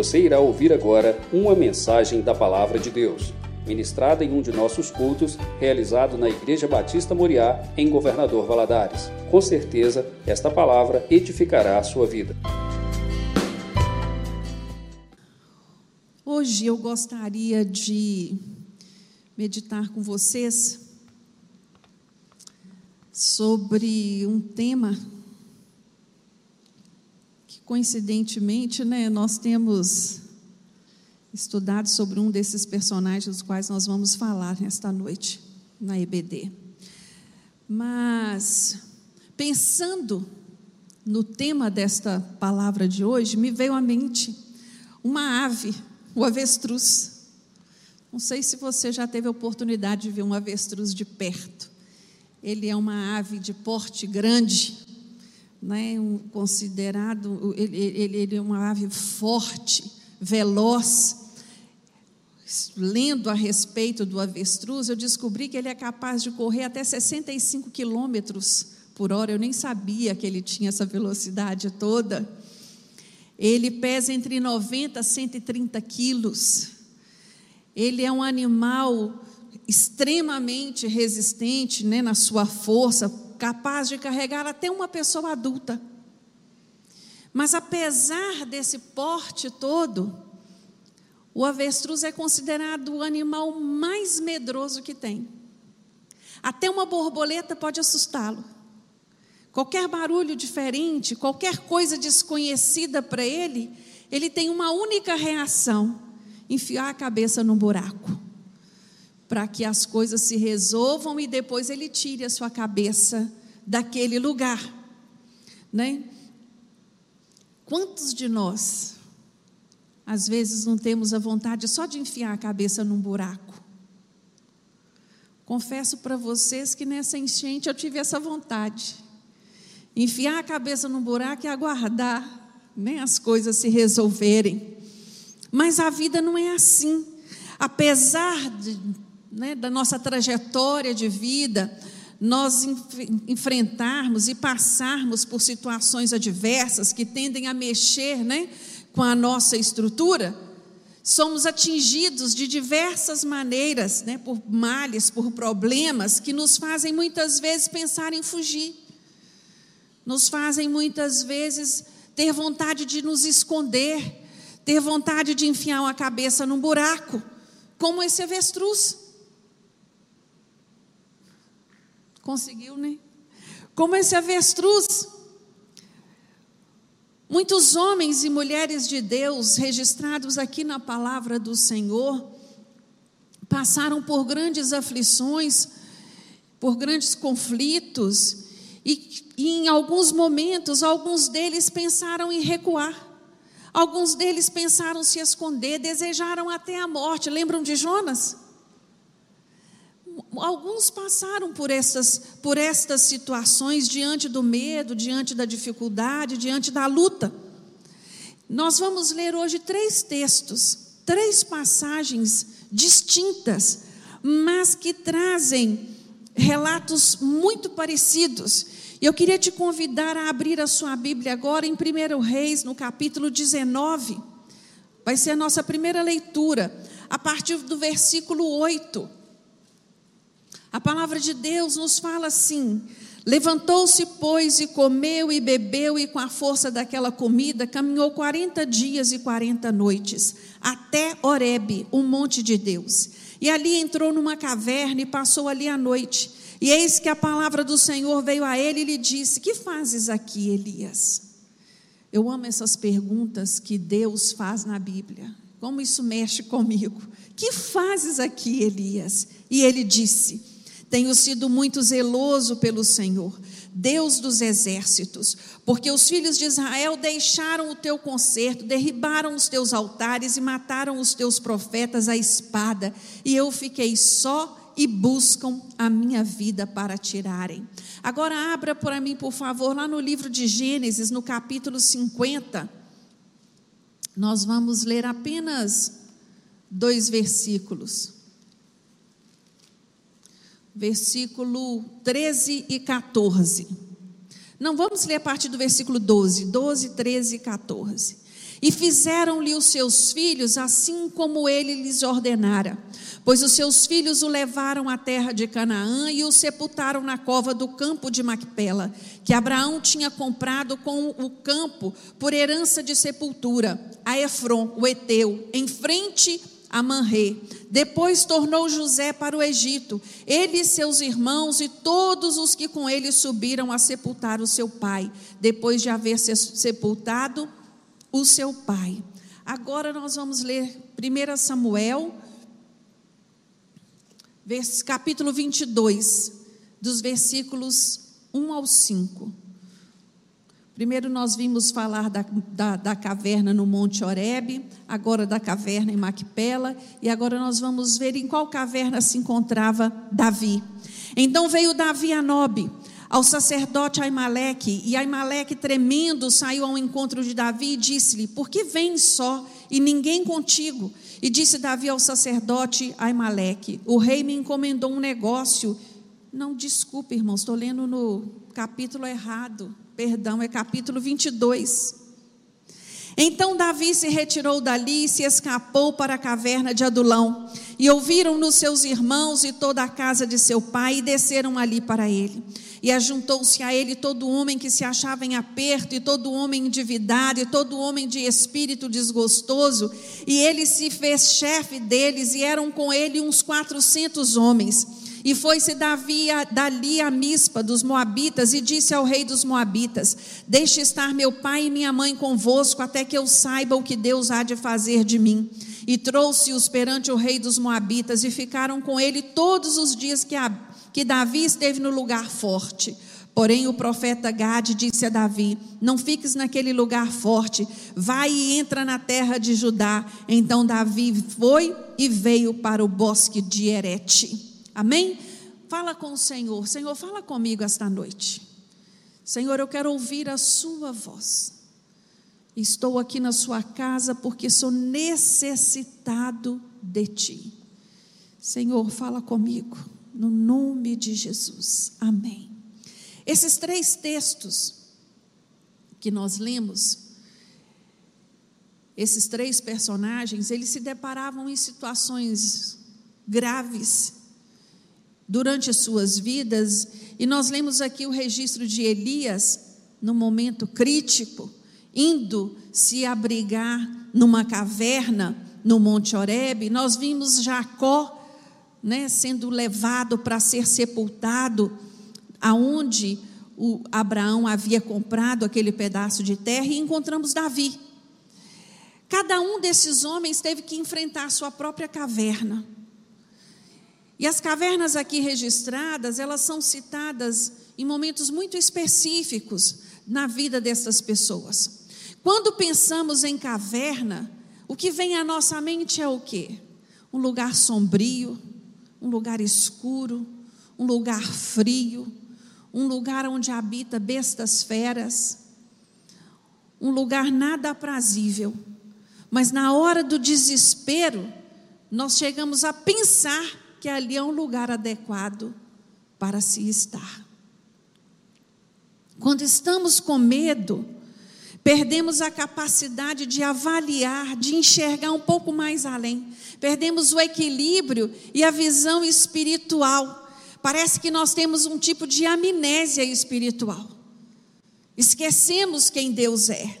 Você irá ouvir agora uma mensagem da Palavra de Deus, ministrada em um de nossos cultos, realizado na Igreja Batista Moriá, em Governador Valadares. Com certeza, esta palavra edificará a sua vida. Hoje eu gostaria de meditar com vocês sobre um tema coincidentemente, né, nós temos estudado sobre um desses personagens dos quais nós vamos falar nesta noite na EBD. Mas pensando no tema desta palavra de hoje, me veio à mente uma ave, o avestruz. Não sei se você já teve a oportunidade de ver um avestruz de perto. Ele é uma ave de porte grande, né, um, considerado, ele, ele, ele é uma ave forte, veloz. Lendo a respeito do avestruz, eu descobri que ele é capaz de correr até 65 quilômetros por hora. Eu nem sabia que ele tinha essa velocidade toda. Ele pesa entre 90 a 130 quilos. Ele é um animal extremamente resistente né, na sua força, capaz de carregar até uma pessoa adulta. Mas apesar desse porte todo, o avestruz é considerado o animal mais medroso que tem. Até uma borboleta pode assustá-lo. Qualquer barulho diferente, qualquer coisa desconhecida para ele, ele tem uma única reação: enfiar a cabeça no buraco para que as coisas se resolvam e depois ele tire a sua cabeça daquele lugar, né? Quantos de nós às vezes não temos a vontade só de enfiar a cabeça num buraco? Confesso para vocês que nessa enchente eu tive essa vontade. Enfiar a cabeça num buraco e aguardar né, as coisas se resolverem. Mas a vida não é assim. Apesar de né, da nossa trajetória de vida, nós enfrentarmos e passarmos por situações adversas que tendem a mexer né, com a nossa estrutura, somos atingidos de diversas maneiras, né, por males, por problemas que nos fazem muitas vezes pensar em fugir, nos fazem muitas vezes ter vontade de nos esconder, ter vontade de enfiar uma cabeça num buraco, como esse avestruz. Conseguiu, né? Como esse avestruz. Muitos homens e mulheres de Deus registrados aqui na palavra do Senhor passaram por grandes aflições, por grandes conflitos, e, e, em alguns momentos, alguns deles pensaram em recuar, alguns deles pensaram se esconder, desejaram até a morte. Lembram de Jonas? Alguns passaram por essas, por estas situações diante do medo, diante da dificuldade, diante da luta. Nós vamos ler hoje três textos, três passagens distintas, mas que trazem relatos muito parecidos. E eu queria te convidar a abrir a sua Bíblia agora em 1 Reis, no capítulo 19. Vai ser a nossa primeira leitura, a partir do versículo 8. A palavra de Deus nos fala assim: Levantou-se, pois, e comeu e bebeu, e com a força daquela comida caminhou quarenta dias e quarenta noites, até Horebe, o monte de Deus. E ali entrou numa caverna e passou ali a noite. E eis que a palavra do Senhor veio a ele e lhe disse: Que fazes aqui, Elias? Eu amo essas perguntas que Deus faz na Bíblia. Como isso mexe comigo? Que fazes aqui, Elias? E ele disse: tenho sido muito zeloso pelo Senhor, Deus dos exércitos, porque os filhos de Israel deixaram o teu concerto, derribaram os teus altares e mataram os teus profetas à espada, e eu fiquei só e buscam a minha vida para tirarem. Agora abra para mim, por favor, lá no livro de Gênesis, no capítulo 50. Nós vamos ler apenas dois versículos versículo 13 e 14. Não vamos ler a partir do versículo 12, 12, 13 e 14. E fizeram-lhe os seus filhos assim como ele lhes ordenara. Pois os seus filhos o levaram à terra de Canaã e o sepultaram na cova do campo de Macpela, que Abraão tinha comprado com o campo por herança de sepultura, a Efron, o Eteu, em frente a. Depois tornou José para o Egito, ele e seus irmãos e todos os que com ele subiram a sepultar o seu pai, depois de haver sepultado o seu pai. Agora nós vamos ler 1 Samuel, capítulo 22, dos versículos 1 ao 5. Primeiro nós vimos falar da, da, da, caverna no Monte Oreb, agora da caverna em Macpela, e agora nós vamos ver em qual caverna se encontrava Davi. Então veio Davi a Nobe, ao sacerdote Aimaleque, e Aimaleque, tremendo, saiu ao encontro de Davi e disse-lhe: Por que vens só e ninguém contigo? E disse Davi ao sacerdote Aimaleque: O rei me encomendou um negócio. Não, desculpe, irmãos, estou lendo no capítulo errado perdão, é capítulo 22. Então Davi se retirou dali e se escapou para a caverna de Adulão. E ouviram-no seus irmãos e toda a casa de seu pai e desceram ali para ele. E ajuntou-se a ele todo homem que se achava em aperto, e todo homem endividado, e todo homem de espírito desgostoso. E ele se fez chefe deles, e eram com ele uns quatrocentos homens. E foi-se Davi dali a Mispa dos Moabitas e disse ao rei dos Moabitas: Deixe estar meu pai e minha mãe convosco, até que eu saiba o que Deus há de fazer de mim. E trouxe-os perante o rei dos Moabitas e ficaram com ele todos os dias que, a, que Davi esteve no lugar forte. Porém, o profeta Gade disse a Davi: Não fiques naquele lugar forte, vai e entra na terra de Judá. Então Davi foi e veio para o bosque de Erete. Amém? Fala com o Senhor. Senhor, fala comigo esta noite. Senhor, eu quero ouvir a Sua voz. Estou aqui na Sua casa porque sou necessitado de Ti. Senhor, fala comigo, no nome de Jesus. Amém. Esses três textos que nós lemos, esses três personagens, eles se deparavam em situações graves durante suas vidas, e nós lemos aqui o registro de Elias, no momento crítico, indo se abrigar numa caverna no Monte Oreb, nós vimos Jacó né, sendo levado para ser sepultado, aonde o Abraão havia comprado aquele pedaço de terra, e encontramos Davi. Cada um desses homens teve que enfrentar sua própria caverna. E as cavernas aqui registradas, elas são citadas em momentos muito específicos na vida dessas pessoas. Quando pensamos em caverna, o que vem à nossa mente é o quê? Um lugar sombrio, um lugar escuro, um lugar frio, um lugar onde habita bestas feras, um lugar nada aprazível. Mas na hora do desespero, nós chegamos a pensar que ali é um lugar adequado para se estar. Quando estamos com medo, perdemos a capacidade de avaliar, de enxergar um pouco mais além, perdemos o equilíbrio e a visão espiritual. Parece que nós temos um tipo de amnésia espiritual. Esquecemos quem Deus é.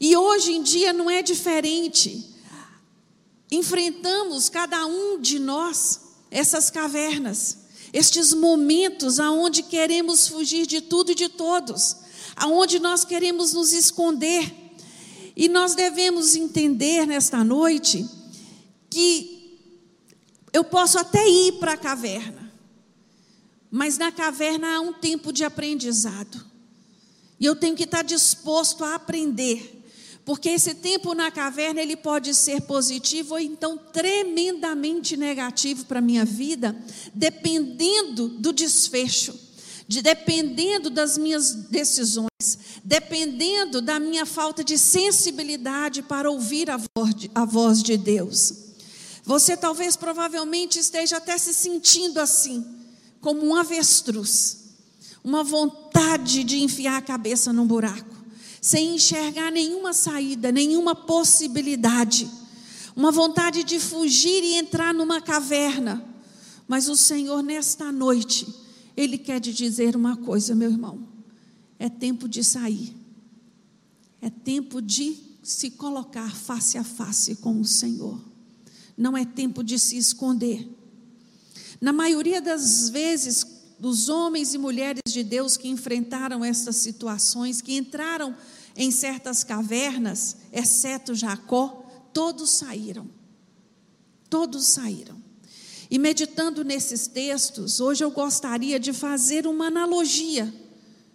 E hoje em dia não é diferente enfrentamos cada um de nós essas cavernas, estes momentos aonde queremos fugir de tudo e de todos, aonde nós queremos nos esconder. E nós devemos entender nesta noite que eu posso até ir para a caverna, mas na caverna há um tempo de aprendizado. E eu tenho que estar disposto a aprender porque esse tempo na caverna ele pode ser positivo ou então tremendamente negativo para a minha vida, dependendo do desfecho, de, dependendo das minhas decisões, dependendo da minha falta de sensibilidade para ouvir a voz de, a voz de Deus. Você talvez provavelmente esteja até se sentindo assim, como um avestruz, uma vontade de enfiar a cabeça num buraco sem enxergar nenhuma saída, nenhuma possibilidade, uma vontade de fugir e entrar numa caverna. Mas o Senhor, nesta noite, Ele quer te dizer uma coisa, meu irmão: é tempo de sair, é tempo de se colocar face a face com o Senhor, não é tempo de se esconder. Na maioria das vezes, dos homens e mulheres de Deus que enfrentaram essas situações, que entraram em certas cavernas, exceto Jacó, todos saíram. Todos saíram. E meditando nesses textos, hoje eu gostaria de fazer uma analogia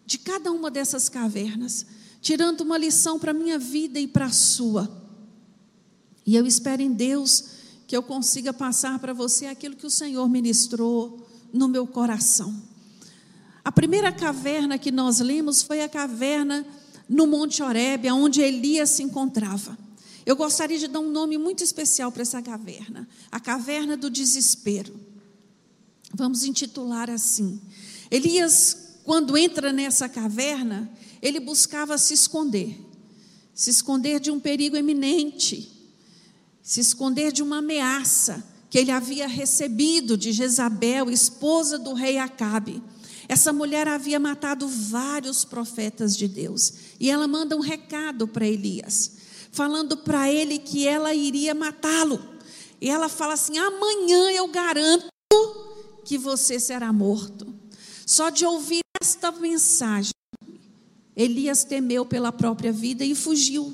de cada uma dessas cavernas, tirando uma lição para a minha vida e para a sua. E eu espero em Deus que eu consiga passar para você aquilo que o Senhor ministrou no meu coração. A primeira caverna que nós lemos foi a caverna no Monte Horebe, onde Elias se encontrava. Eu gostaria de dar um nome muito especial para essa caverna, a caverna do desespero. Vamos intitular assim. Elias, quando entra nessa caverna, ele buscava se esconder, se esconder de um perigo eminente, se esconder de uma ameaça que ele havia recebido de Jezabel, esposa do rei Acabe. Essa mulher havia matado vários profetas de Deus. E ela manda um recado para Elias, falando para ele que ela iria matá-lo. E ela fala assim: amanhã eu garanto que você será morto. Só de ouvir esta mensagem, Elias temeu pela própria vida e fugiu.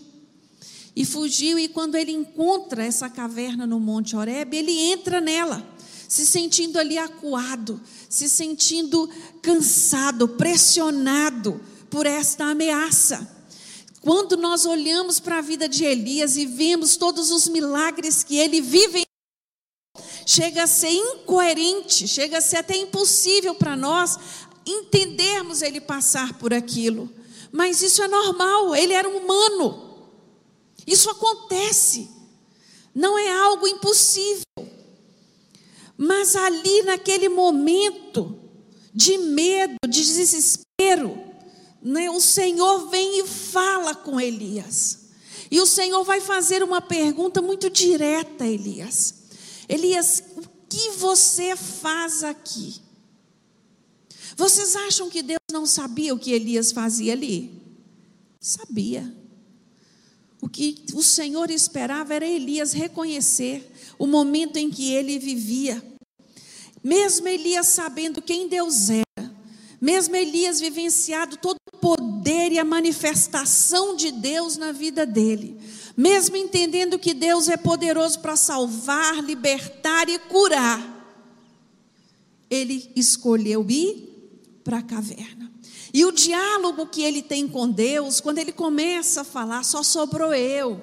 E fugiu, e quando ele encontra essa caverna no Monte Horeb, ele entra nela, se sentindo ali acuado, se sentindo cansado, pressionado por esta ameaça. Quando nós olhamos para a vida de Elias e vemos todos os milagres que ele vive, chega a ser incoerente, chega a ser até impossível para nós entendermos ele passar por aquilo. Mas isso é normal, ele era humano. Isso acontece, não é algo impossível. Mas ali, naquele momento de medo, de desespero, né, o Senhor vem e fala com Elias. E o Senhor vai fazer uma pergunta muito direta a Elias: Elias, o que você faz aqui? Vocês acham que Deus não sabia o que Elias fazia ali? Sabia. O que o Senhor esperava era Elias reconhecer o momento em que ele vivia. Mesmo Elias sabendo quem Deus era, mesmo Elias vivenciado todo o poder e a manifestação de Deus na vida dele, mesmo entendendo que Deus é poderoso para salvar, libertar e curar, ele escolheu ir para a caverna. E o diálogo que ele tem com Deus, quando ele começa a falar, só sobrou eu.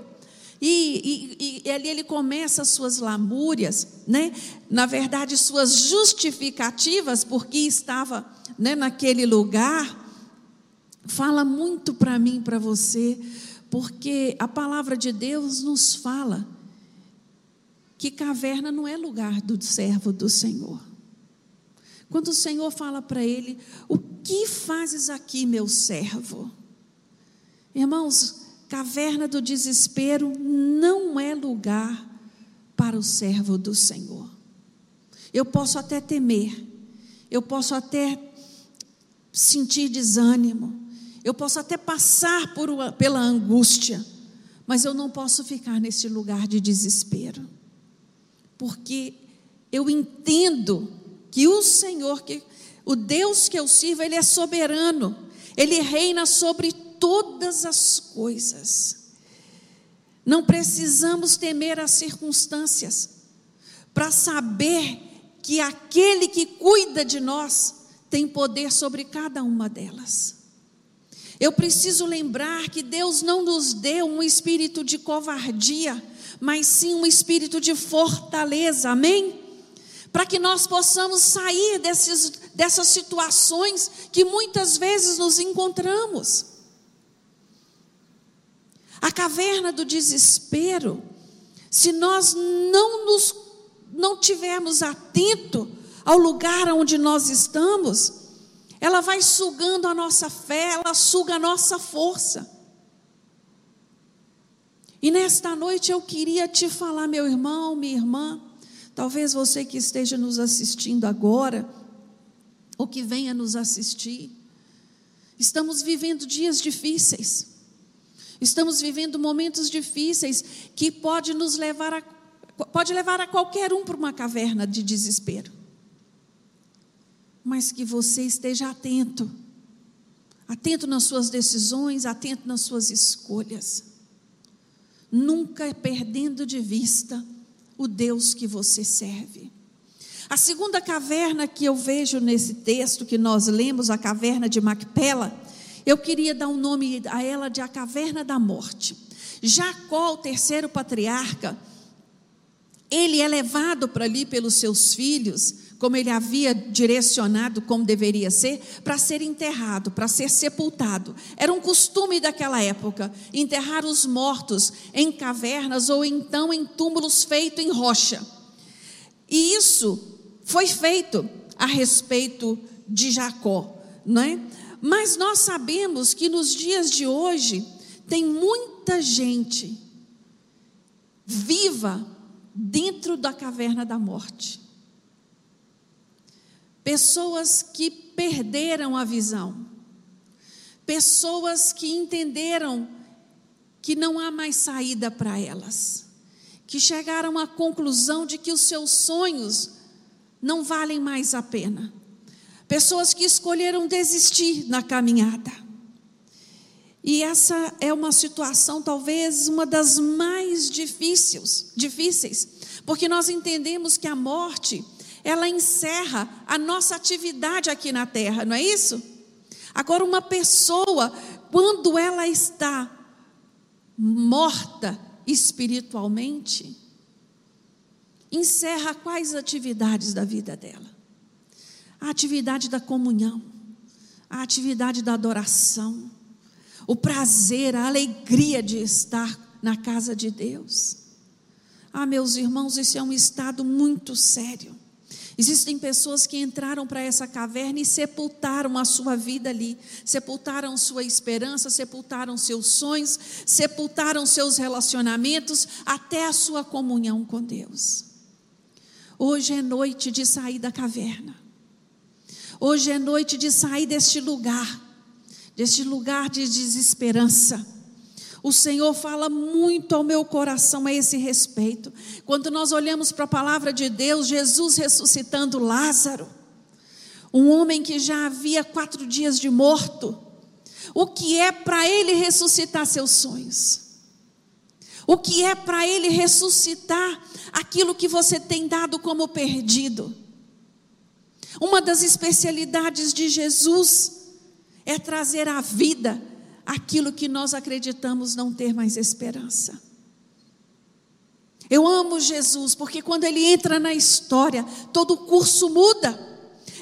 E, e, e, ali ele começa as suas lamúrias, né? na verdade, suas justificativas, porque estava né, naquele lugar. Fala muito para mim, para você, porque a palavra de Deus nos fala que caverna não é lugar do servo do Senhor. Quando o Senhor fala para ele: O que fazes aqui, meu servo? Irmãos, caverna do desespero não é lugar para o servo do Senhor. Eu posso até temer, eu posso até sentir desânimo, eu posso até passar por, pela angústia, mas eu não posso ficar nesse lugar de desespero, porque eu entendo que o Senhor, que o Deus que eu sirvo, ele é soberano. Ele reina sobre todas as coisas. Não precisamos temer as circunstâncias para saber que aquele que cuida de nós tem poder sobre cada uma delas. Eu preciso lembrar que Deus não nos deu um espírito de covardia, mas sim um espírito de fortaleza, amém? Para que nós possamos sair desses, dessas situações que muitas vezes nos encontramos. A caverna do desespero, se nós não nos não tivermos atento ao lugar onde nós estamos, ela vai sugando a nossa fé, ela suga a nossa força. E nesta noite eu queria te falar, meu irmão, minha irmã, talvez você que esteja nos assistindo agora, ou que venha nos assistir, estamos vivendo dias difíceis, estamos vivendo momentos difíceis que pode nos levar a, pode levar a qualquer um para uma caverna de desespero. Mas que você esteja atento, atento nas suas decisões, atento nas suas escolhas nunca perdendo de vista o Deus que você serve. A segunda caverna que eu vejo nesse texto que nós lemos, a caverna de Macpela, eu queria dar um nome a ela de a caverna da morte. Jacó, o terceiro patriarca, ele é levado para ali pelos seus filhos como ele havia direcionado como deveria ser, para ser enterrado, para ser sepultado. Era um costume daquela época enterrar os mortos em cavernas ou então em túmulos feitos em rocha. E isso foi feito a respeito de Jacó, não é? Mas nós sabemos que nos dias de hoje tem muita gente viva dentro da caverna da morte. Pessoas que perderam a visão, pessoas que entenderam que não há mais saída para elas, que chegaram à conclusão de que os seus sonhos não valem mais a pena, pessoas que escolheram desistir na caminhada. E essa é uma situação, talvez, uma das mais difíceis, difíceis, porque nós entendemos que a morte ela encerra a nossa atividade aqui na terra, não é isso? Agora, uma pessoa, quando ela está morta espiritualmente, encerra quais atividades da vida dela? A atividade da comunhão, a atividade da adoração, o prazer, a alegria de estar na casa de Deus. Ah, meus irmãos, isso é um estado muito sério. Existem pessoas que entraram para essa caverna e sepultaram a sua vida ali, sepultaram sua esperança, sepultaram seus sonhos, sepultaram seus relacionamentos, até a sua comunhão com Deus. Hoje é noite de sair da caverna. Hoje é noite de sair deste lugar, deste lugar de desesperança o Senhor fala muito ao meu coração a esse respeito. Quando nós olhamos para a palavra de Deus, Jesus ressuscitando Lázaro, um homem que já havia quatro dias de morto, o que é para ele ressuscitar seus sonhos? O que é para ele ressuscitar aquilo que você tem dado como perdido? Uma das especialidades de Jesus é trazer a vida aquilo que nós acreditamos não ter mais esperança. Eu amo Jesus, porque quando ele entra na história, todo o curso muda.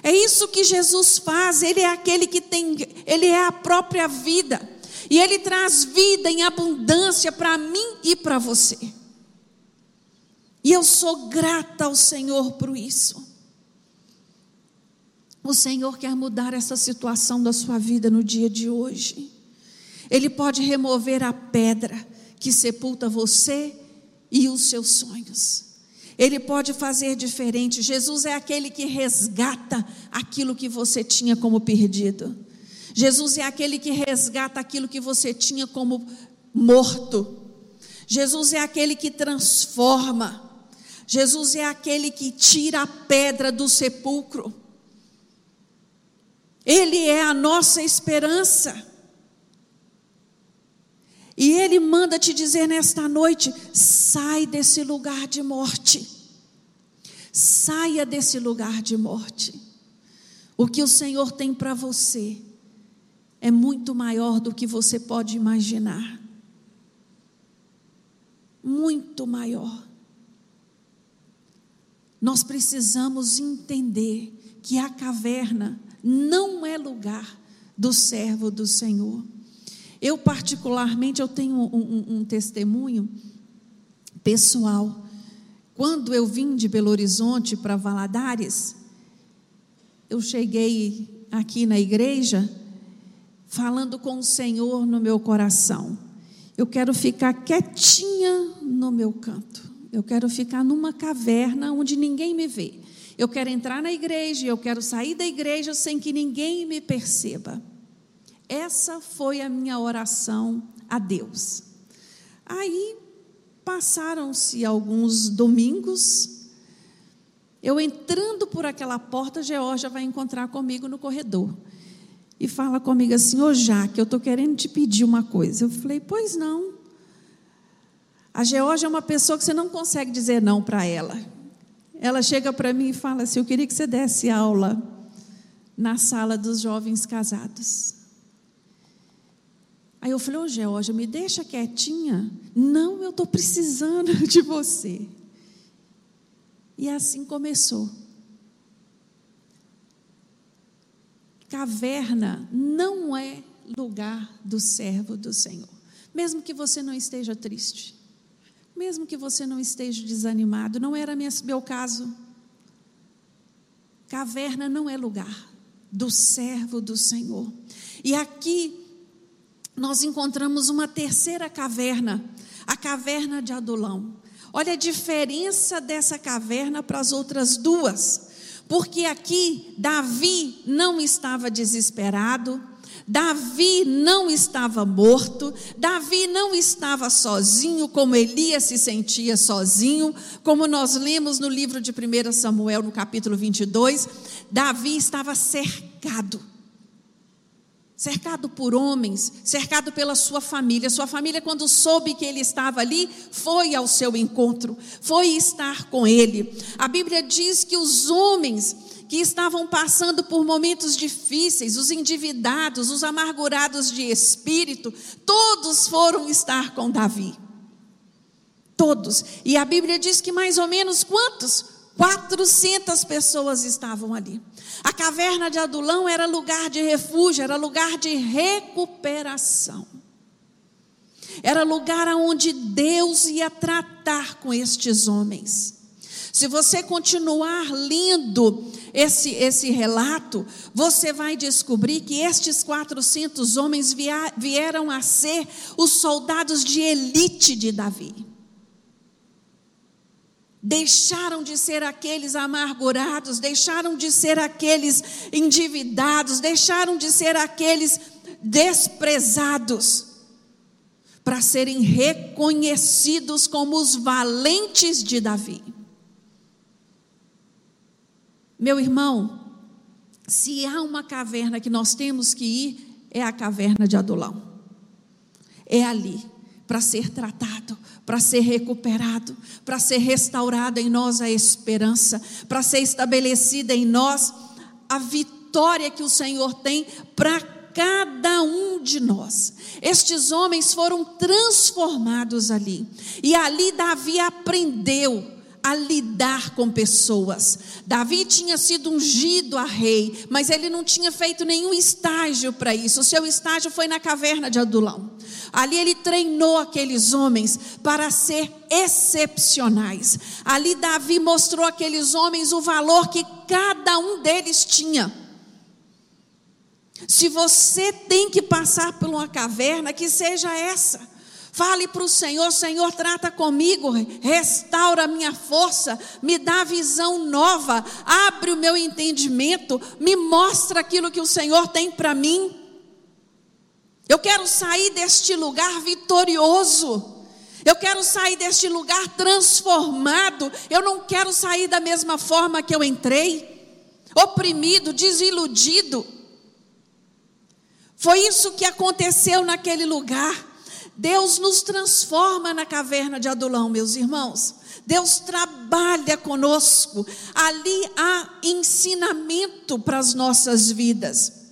É isso que Jesus faz, ele é aquele que tem, ele é a própria vida. E ele traz vida em abundância para mim e para você. E eu sou grata ao Senhor por isso. O Senhor quer mudar essa situação da sua vida no dia de hoje. Ele pode remover a pedra que sepulta você e os seus sonhos. Ele pode fazer diferente. Jesus é aquele que resgata aquilo que você tinha como perdido. Jesus é aquele que resgata aquilo que você tinha como morto. Jesus é aquele que transforma. Jesus é aquele que tira a pedra do sepulcro. Ele é a nossa esperança. E Ele manda te dizer nesta noite: sai desse lugar de morte. Saia desse lugar de morte. O que o Senhor tem para você é muito maior do que você pode imaginar. Muito maior. Nós precisamos entender que a caverna não é lugar do servo do Senhor. Eu, particularmente, eu tenho um, um, um testemunho pessoal. Quando eu vim de Belo Horizonte para Valadares, eu cheguei aqui na igreja falando com o Senhor no meu coração. Eu quero ficar quietinha no meu canto. Eu quero ficar numa caverna onde ninguém me vê. Eu quero entrar na igreja, eu quero sair da igreja sem que ninguém me perceba. Essa foi a minha oração a Deus. Aí passaram-se alguns domingos, eu entrando por aquela porta, Georgia vai encontrar comigo no corredor. E fala comigo assim: Ô Jaque, eu estou querendo te pedir uma coisa. Eu falei: Pois não. A Georgia é uma pessoa que você não consegue dizer não para ela. Ela chega para mim e fala assim: Eu queria que você desse aula na sala dos jovens casados. Aí eu falei, ô oh, Georgia, me deixa quietinha. Não, eu estou precisando de você. E assim começou. Caverna não é lugar do servo do Senhor. Mesmo que você não esteja triste, mesmo que você não esteja desanimado, não era meu caso. Caverna não é lugar do servo do Senhor. E aqui nós encontramos uma terceira caverna, a caverna de Adulão. Olha a diferença dessa caverna para as outras duas. Porque aqui Davi não estava desesperado, Davi não estava morto, Davi não estava sozinho, como Elias se sentia sozinho, como nós lemos no livro de 1 Samuel, no capítulo 22. Davi estava cercado cercado por homens, cercado pela sua família. Sua família, quando soube que ele estava ali, foi ao seu encontro, foi estar com ele. A Bíblia diz que os homens que estavam passando por momentos difíceis, os endividados, os amargurados de espírito, todos foram estar com Davi. Todos. E a Bíblia diz que mais ou menos quantos? 400 pessoas estavam ali. A caverna de Adulão era lugar de refúgio, era lugar de recuperação. Era lugar onde Deus ia tratar com estes homens. Se você continuar lendo esse, esse relato, você vai descobrir que estes 400 homens vieram a ser os soldados de elite de Davi deixaram de ser aqueles amargurados, deixaram de ser aqueles endividados, deixaram de ser aqueles desprezados, para serem reconhecidos como os valentes de Davi. Meu irmão, se há uma caverna que nós temos que ir, é a caverna de Adulão. É ali para ser tratado, para ser recuperado, para ser restaurada em nós a esperança, para ser estabelecida em nós a vitória que o Senhor tem para cada um de nós. Estes homens foram transformados ali, e ali Davi aprendeu a lidar com pessoas. Davi tinha sido ungido a rei, mas ele não tinha feito nenhum estágio para isso. O seu estágio foi na caverna de Adulão. Ali ele treinou aqueles homens para ser excepcionais. Ali Davi mostrou àqueles homens o valor que cada um deles tinha. Se você tem que passar por uma caverna, que seja essa Fale para o Senhor: Senhor, trata comigo, restaura a minha força, me dá visão nova, abre o meu entendimento, me mostra aquilo que o Senhor tem para mim. Eu quero sair deste lugar vitorioso. Eu quero sair deste lugar transformado. Eu não quero sair da mesma forma que eu entrei, oprimido, desiludido. Foi isso que aconteceu naquele lugar. Deus nos transforma na caverna de Adulão, meus irmãos. Deus trabalha conosco. Ali há ensinamento para as nossas vidas.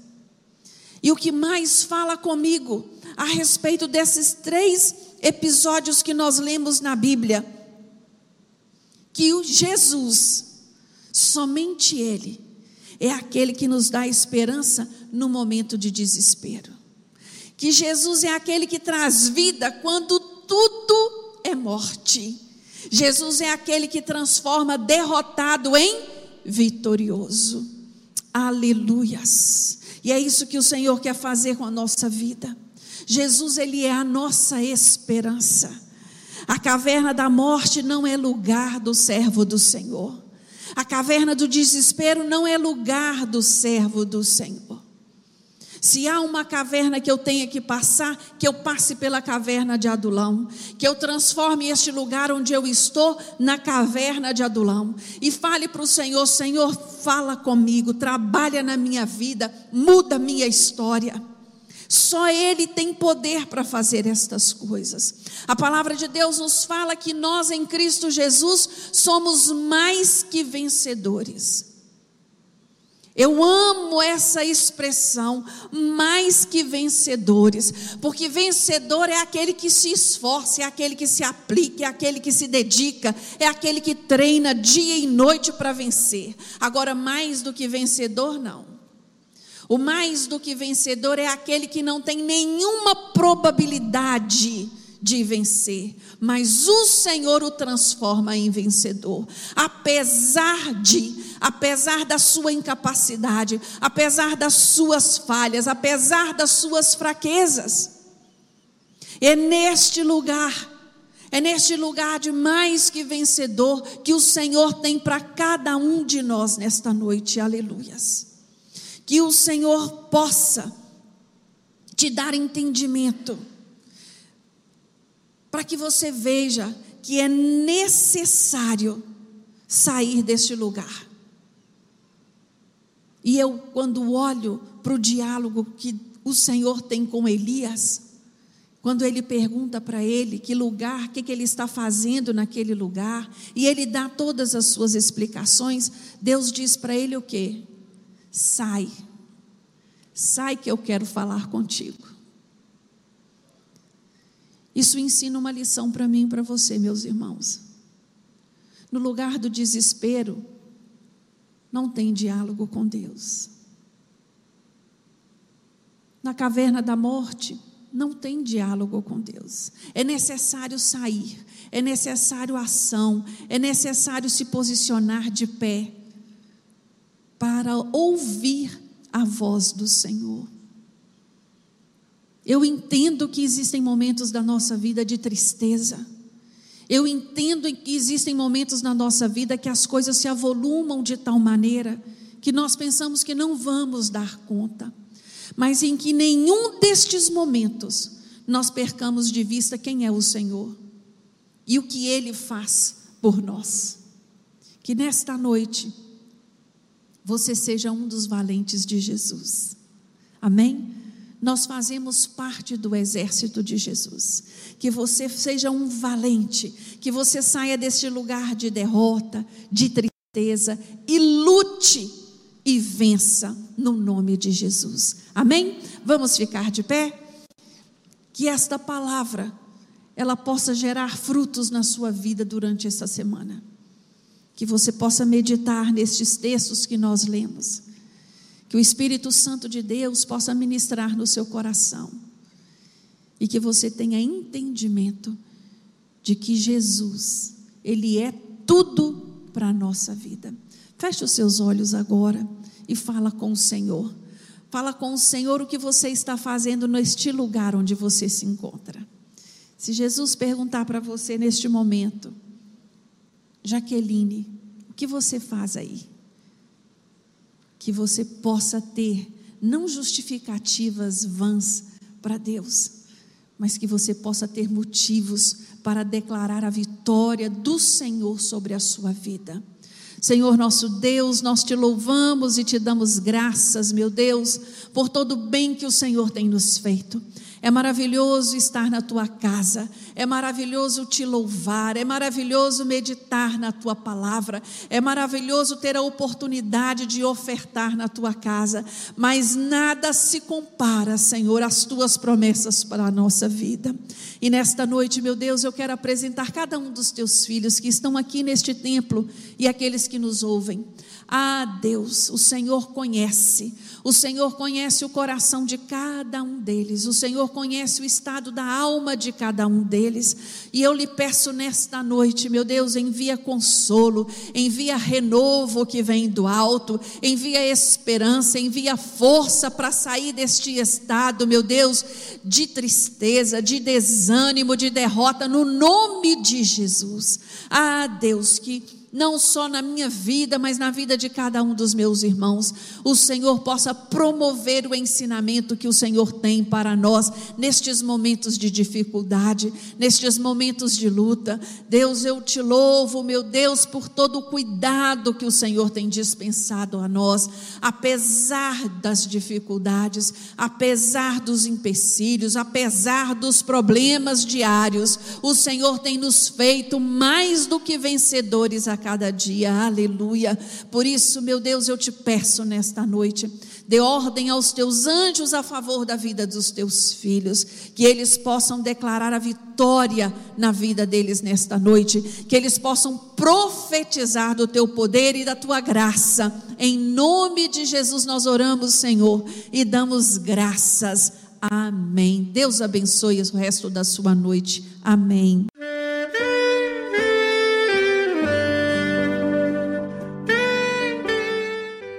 E o que mais fala comigo a respeito desses três episódios que nós lemos na Bíblia? Que o Jesus, somente Ele, é aquele que nos dá esperança no momento de desespero que Jesus é aquele que traz vida quando tudo é morte. Jesus é aquele que transforma derrotado em vitorioso. Aleluias. E é isso que o Senhor quer fazer com a nossa vida. Jesus, Ele é a nossa esperança. A caverna da morte não é lugar do servo do Senhor. A caverna do desespero não é lugar do servo do Senhor. Se há uma caverna que eu tenha que passar, que eu passe pela caverna de Adulão, que eu transforme este lugar onde eu estou na caverna de Adulão e fale para o Senhor: Senhor, fala comigo, trabalha na minha vida, muda minha história. Só Ele tem poder para fazer estas coisas. A palavra de Deus nos fala que nós em Cristo Jesus somos mais que vencedores. Eu amo essa expressão, mais que vencedores, porque vencedor é aquele que se esforça, é aquele que se aplica, é aquele que se dedica, é aquele que treina dia e noite para vencer. Agora, mais do que vencedor, não. O mais do que vencedor é aquele que não tem nenhuma probabilidade de vencer, mas o Senhor o transforma em vencedor. Apesar de, apesar da sua incapacidade, apesar das suas falhas, apesar das suas fraquezas. É neste lugar, é neste lugar de mais que vencedor que o Senhor tem para cada um de nós nesta noite. Aleluias. Que o Senhor possa te dar entendimento para que você veja que é necessário sair deste lugar. E eu, quando olho para o diálogo que o Senhor tem com Elias, quando ele pergunta para ele que lugar, o que, que ele está fazendo naquele lugar, e ele dá todas as suas explicações, Deus diz para ele o quê? Sai, sai que eu quero falar contigo. Isso ensina uma lição para mim e para você, meus irmãos. No lugar do desespero, não tem diálogo com Deus. Na caverna da morte, não tem diálogo com Deus. É necessário sair, é necessário ação, é necessário se posicionar de pé para ouvir a voz do Senhor. Eu entendo que existem momentos da nossa vida de tristeza. Eu entendo que existem momentos na nossa vida que as coisas se avolumam de tal maneira que nós pensamos que não vamos dar conta. Mas em que nenhum destes momentos nós percamos de vista quem é o Senhor e o que ele faz por nós. Que nesta noite você seja um dos valentes de Jesus. Amém? Nós fazemos parte do exército de Jesus. Que você seja um valente, que você saia deste lugar de derrota, de tristeza e lute e vença no nome de Jesus. Amém? Vamos ficar de pé? Que esta palavra ela possa gerar frutos na sua vida durante essa semana. Que você possa meditar nestes textos que nós lemos que o Espírito Santo de Deus possa ministrar no seu coração. E que você tenha entendimento de que Jesus, Ele é tudo para a nossa vida. Feche os seus olhos agora e fala com o Senhor. Fala com o Senhor o que você está fazendo neste lugar onde você se encontra. Se Jesus perguntar para você neste momento, Jaqueline, o que você faz aí? Que você possa ter não justificativas vãs para Deus, mas que você possa ter motivos para declarar a vitória do Senhor sobre a sua vida. Senhor nosso Deus, nós te louvamos e te damos graças, meu Deus, por todo o bem que o Senhor tem nos feito. É maravilhoso estar na tua casa, é maravilhoso te louvar, é maravilhoso meditar na tua palavra, é maravilhoso ter a oportunidade de ofertar na tua casa, mas nada se compara, Senhor, às tuas promessas para a nossa vida. E nesta noite, meu Deus, eu quero apresentar cada um dos teus filhos que estão aqui neste templo e aqueles que nos ouvem. Ah, Deus, o Senhor conhece, o Senhor conhece o coração de cada um deles, o Senhor conhece o estado da alma de cada um deles. E eu lhe peço nesta noite, meu Deus, envia consolo, envia renovo que vem do alto, envia esperança, envia força para sair deste estado, meu Deus, de tristeza, de desânimo, de derrota, no nome de Jesus. Ah, Deus, que não só na minha vida, mas na vida de cada um dos meus irmãos. O Senhor possa promover o ensinamento que o Senhor tem para nós nestes momentos de dificuldade, nestes momentos de luta. Deus, eu te louvo, meu Deus, por todo o cuidado que o Senhor tem dispensado a nós, apesar das dificuldades, apesar dos empecilhos, apesar dos problemas diários. O Senhor tem nos feito mais do que vencedores a cada dia, aleluia. Por isso, meu Deus, eu te peço nesta noite, dê ordem aos teus anjos a favor da vida dos teus filhos, que eles possam declarar a vitória na vida deles nesta noite, que eles possam profetizar do teu poder e da tua graça. Em nome de Jesus nós oramos, Senhor, e damos graças. Amém. Deus abençoe o resto da sua noite. Amém.